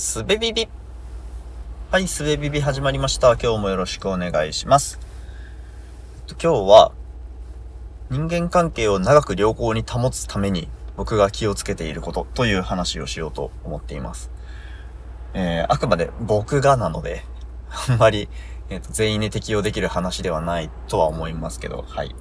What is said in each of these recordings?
すべビビ。はい、すべビビ始まりました。今日もよろしくお願いします。今日は、人間関係を長く良好に保つために僕が気をつけていることという話をしようと思っています。えー、あくまで僕がなので、あんまり、えっと全員に適用できる話ではないとは思いますけど、はい。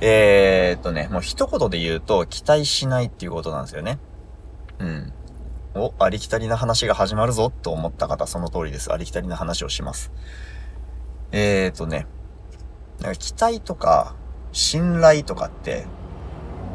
えー、っとね、もう一言で言うと、期待しないっていうことなんですよね。うん。お、ありきたりな話が始まるぞと思った方、その通りです。ありきたりな話をします。えーとね、なんか期待とか、信頼とかって、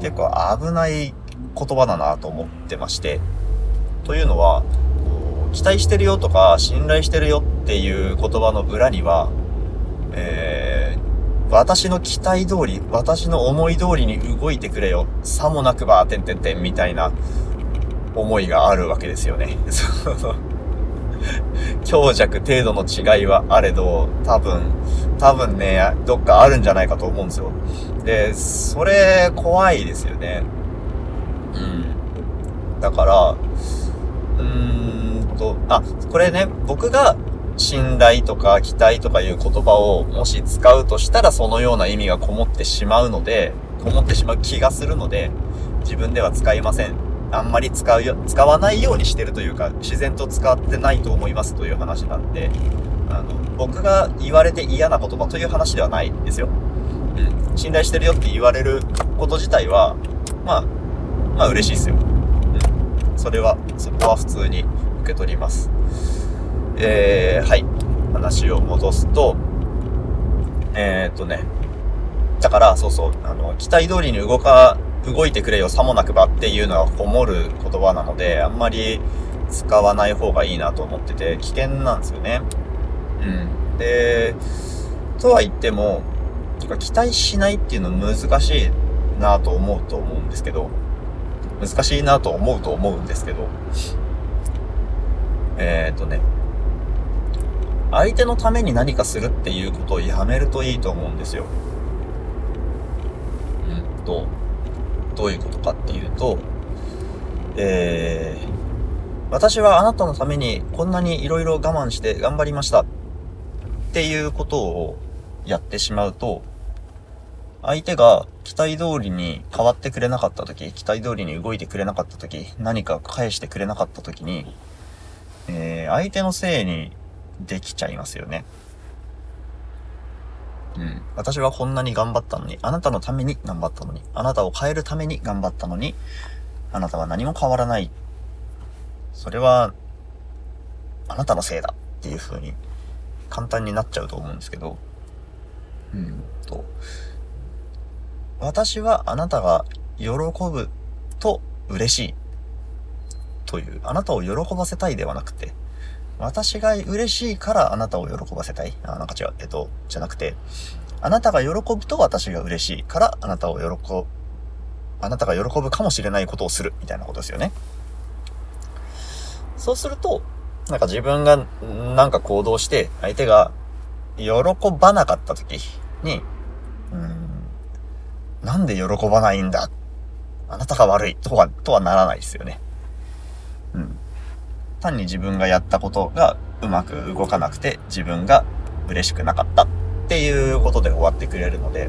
結構危ない言葉だなと思ってまして、というのは、期待してるよとか、信頼してるよっていう言葉の裏には、えー、私の期待通り、私の思い通りに動いてくれよ。さもなくば、てんてんてんみたいな思いがあるわけですよね。その強弱程度の違いはあれど、多分、多分ね、どっかあるんじゃないかと思うんですよ。で、それ、怖いですよね。うん。だから、うーんと、あ、これね、僕が信頼とか期待とかいう言葉をもし使うとしたらそのような意味がこもってしまうので、こもってしまう気がするので、自分では使いません。あんまり使うよ、使わないようにしてるというか、自然と使ってないと思いますという話なんで、あの、僕が言われて嫌な言葉という話ではないですよ。うん。信頼してるよって言われること自体は、まあ、まあ嬉しいですよ。うん。それは、そこは普通に受け取ります。えー、はい。話を戻すと、えー、っとね、だから、そうそう、あの、期待通りに動か、動いてくれよ、さもなくばっていうのはこもる言葉なので、あんまり使わない方がいいなと思ってて、危険なんですよね。うん。で、とは言っても、期待しないっていうの難しいなと思うと思うんですけど、難しいなと思うと思うんですけど、えー、っとね、相手のために何かするっていうことをやめるといいと思うんですよ。うんと、どういうことかっていうと、えー、私はあなたのためにこんなに色々我慢して頑張りましたっていうことをやってしまうと、相手が期待通りに変わってくれなかった時、期待通りに動いてくれなかった時、何か返してくれなかった時に、えー、相手のせいにできちゃいますよね。うん。私はこんなに頑張ったのに、あなたのために頑張ったのに、あなたを変えるために頑張ったのに、あなたは何も変わらない。それは、あなたのせいだっていう風に簡単になっちゃうと思うんですけど、うんと、私はあなたが喜ぶと嬉しいという、あなたを喜ばせたいではなくて、私が嬉しいからあなたを喜ばせたい。あ、なんか違う。えっと、じゃなくて、あなたが喜ぶと私が嬉しいからあなたを喜ぶ、あなたが喜ぶかもしれないことをするみたいなことですよね。そうすると、なんか自分がなんか行動して相手が喜ばなかった時に、うん、なんで喜ばないんだ？あなたが悪いとは、とはならないですよね。単に自分がやったことがうまく動かなくて自分が嬉しくなかったっていうことで終わってくれるので、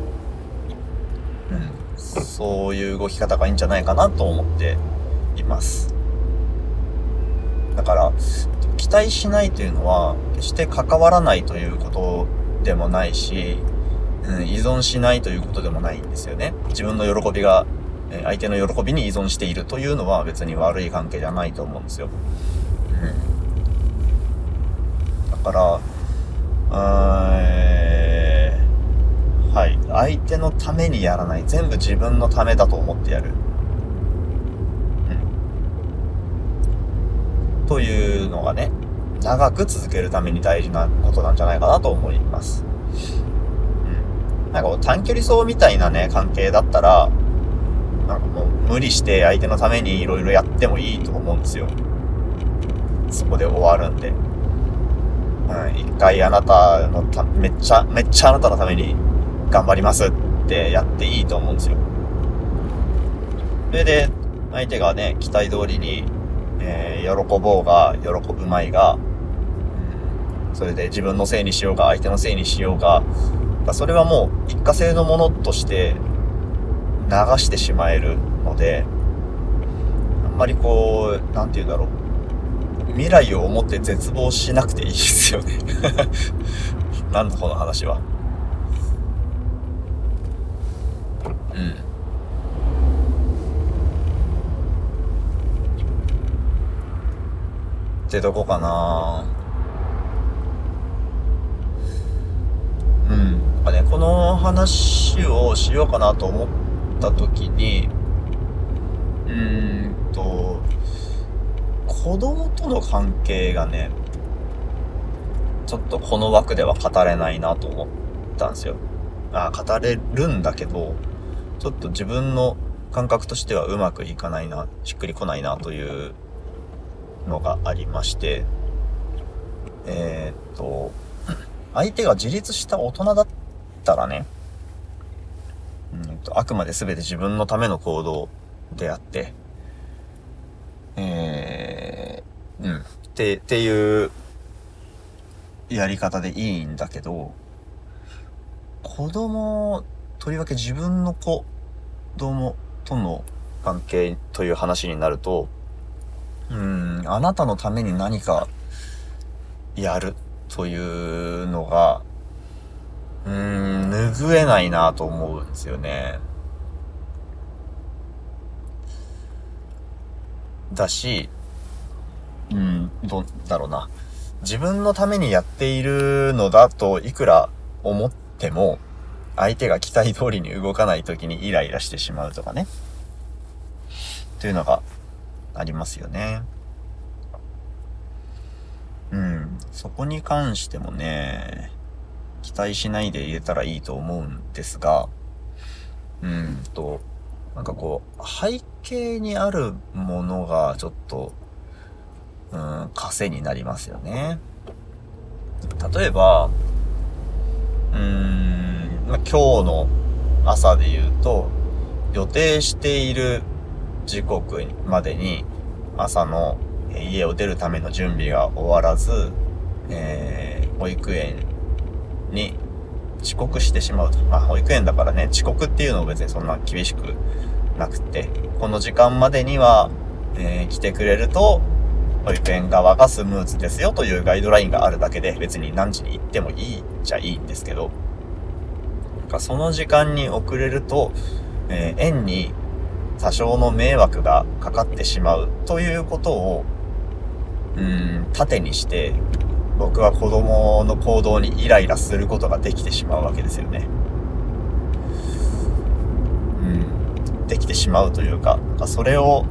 うん。そういう動き方がいいんじゃないかなと思っています。だから、期待しないというのは、決して関わらないということでもないし、うん、依存しないということでもないんですよね。自分の喜びが、え相手の喜びに依存しているというのは別に悪い関係じゃないと思うんですよ。から、はい。相手のためにやらない。全部自分のためだと思ってやる。うん。というのがね、長く続けるために大事なことなんじゃないかなと思います。うん。なんか短距離走みたいなね、関係だったら、なんかもう無理して相手のためにいろいろやってもいいと思うんですよ。そこで終わるんで。うん、一回あなたのた、めっちゃ、めっちゃあなたのために頑張りますってやっていいと思うんですよ。それで、相手がね、期待通りにえー、喜ぼうが、喜ぶまいが、それで自分のせいにしようが、相手のせいにしようが、それはもう一過性のものとして流してしまえるので、あんまりこう、なんて言うんだろう。未来を思って絶望しなくていいですよね なんだこの話は。うん。ってどこかなうん。やっぱね、この話をしようかなと思った時に、うーんと、子供との関係がね、ちょっとこの枠では語れないなと思ったんですよ。あ語れるんだけど、ちょっと自分の感覚としてはうまくいかないな、しっくりこないなというのがありまして、えー、っと、相手が自立した大人だったらね、うんと、あくまで全て自分のための行動であって、えー、うん、って、っていうやり方でいいんだけど、子供、とりわけ自分の子供との関係という話になると、うん、あなたのために何かやるというのが、うん、拭えないなと思うんですよね。だし、うん、どうだろうな。自分のためにやっているのだといくら思っても、相手が期待通りに動かない時にイライラしてしまうとかね。というのがありますよね。うん。そこに関してもね、期待しないで入れたらいいと思うんですが、うんと、なんかこう、背景にあるものがちょっと、うん、枷になりますよね。例えば、うーん、まあ、今日の朝で言うと、予定している時刻までに朝の家を出るための準備が終わらず、えー、保育園に遅刻してしまうと。まあ、保育園だからね、遅刻っていうのは別にそんな厳しくなくて、この時間までには、えー、来てくれると、保育園側がスムーズですよというガイドラインがあるだけで、別に何時に行ってもいいじゃいいんですけど、かその時間に遅れると、えー、園に多少の迷惑がかかってしまうということを、うん、盾にして、僕は子供の行動にイライラすることができてしまうわけですよね。うん、できてしまうというか、かそれを、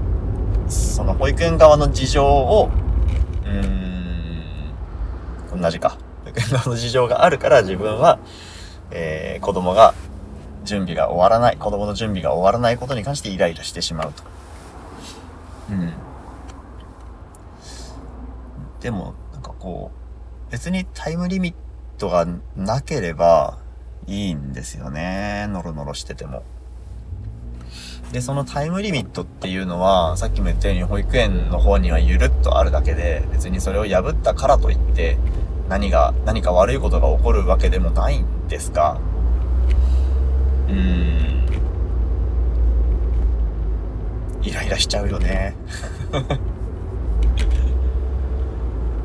その保育園側の事情を、うーん、同じか。保育園側の事情があるから自分は、えー、子供が準備が終わらない、子供の準備が終わらないことに関してイライラしてしまうと。うん。でも、なんかこう、別にタイムリミットがなければいいんですよね。ノロノロしてても。で、そのタイムリミットっていうのは、さっきも言ったように保育園の方にはゆるっとあるだけで、別にそれを破ったからといって、何が、何か悪いことが起こるわけでもないんですが、うーん。イライラしちゃうよね。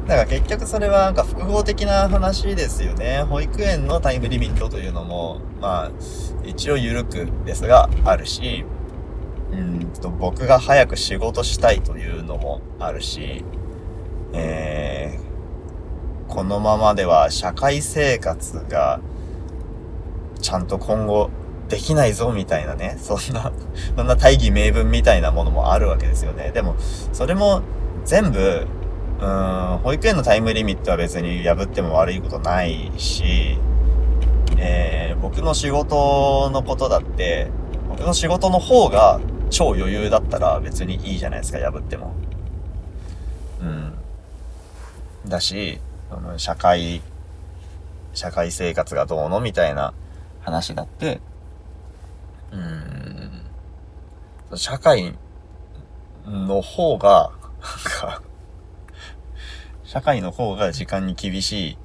だから結局それはなんか複合的な話ですよね。保育園のタイムリミットというのも、まあ、一応緩くですがあるし、うんと、僕が早く仕事したいというのもあるし、えー、このままでは社会生活がちゃんと今後できないぞみたいなね、そんな、そんな大義名分みたいなものもあるわけですよね。でも、それも全部、うん、保育園のタイムリミットは別に破っても悪いことないし、えー、僕の仕事のことだって、僕の仕事の方が超余裕だったら別にいいじゃないですか、破っても。うん。だし、社会、社会生活がどうのみたいな話だって、うん、社会の方がなんか、社会の方が時間に厳しい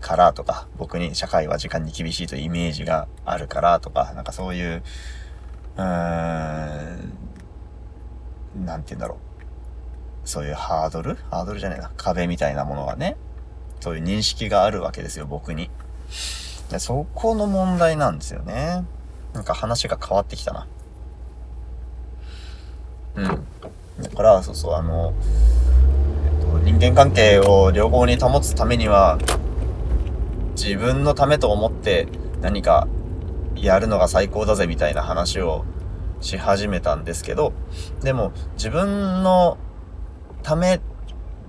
からとか、僕に社会は時間に厳しいというイメージがあるからとか、なんかそういう、うーん、なんて言うんだろう。そういうハードル？ハードルじゃないな。壁みたいなものがね、そういう認識があるわけですよ、僕に。でそこの問題なんですよね。なんか話が変わってきたな。うん。だから、そうそう、あの、間関係を良好に保つためには、自分のためと思って何かやるのが最高だぜみたいな話をし始めたんですけど、でも自分のため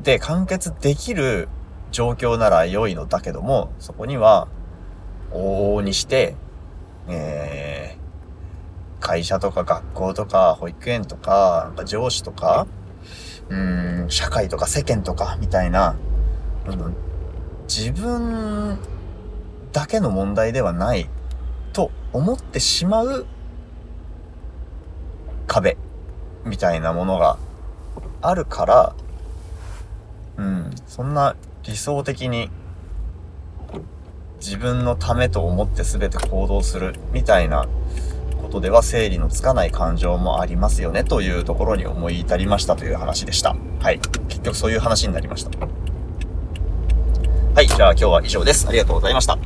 で完結できる状況なら良いのだけども、そこには往々にして、えー、会社とか学校とか保育園とか、なんか上司とか、うん、社会とか世間とかみたいな、自分だけの問題ではないと思ってしまう壁みたいなものがあるから、うん、そんな理想的に自分のためと思って全て行動するみたいなことでは整理のつかない感情もありますよねというところに思い至りましたという話でした。はい。結局そういう話になりました。はい。じゃあ今日は以上です。ありがとうございました。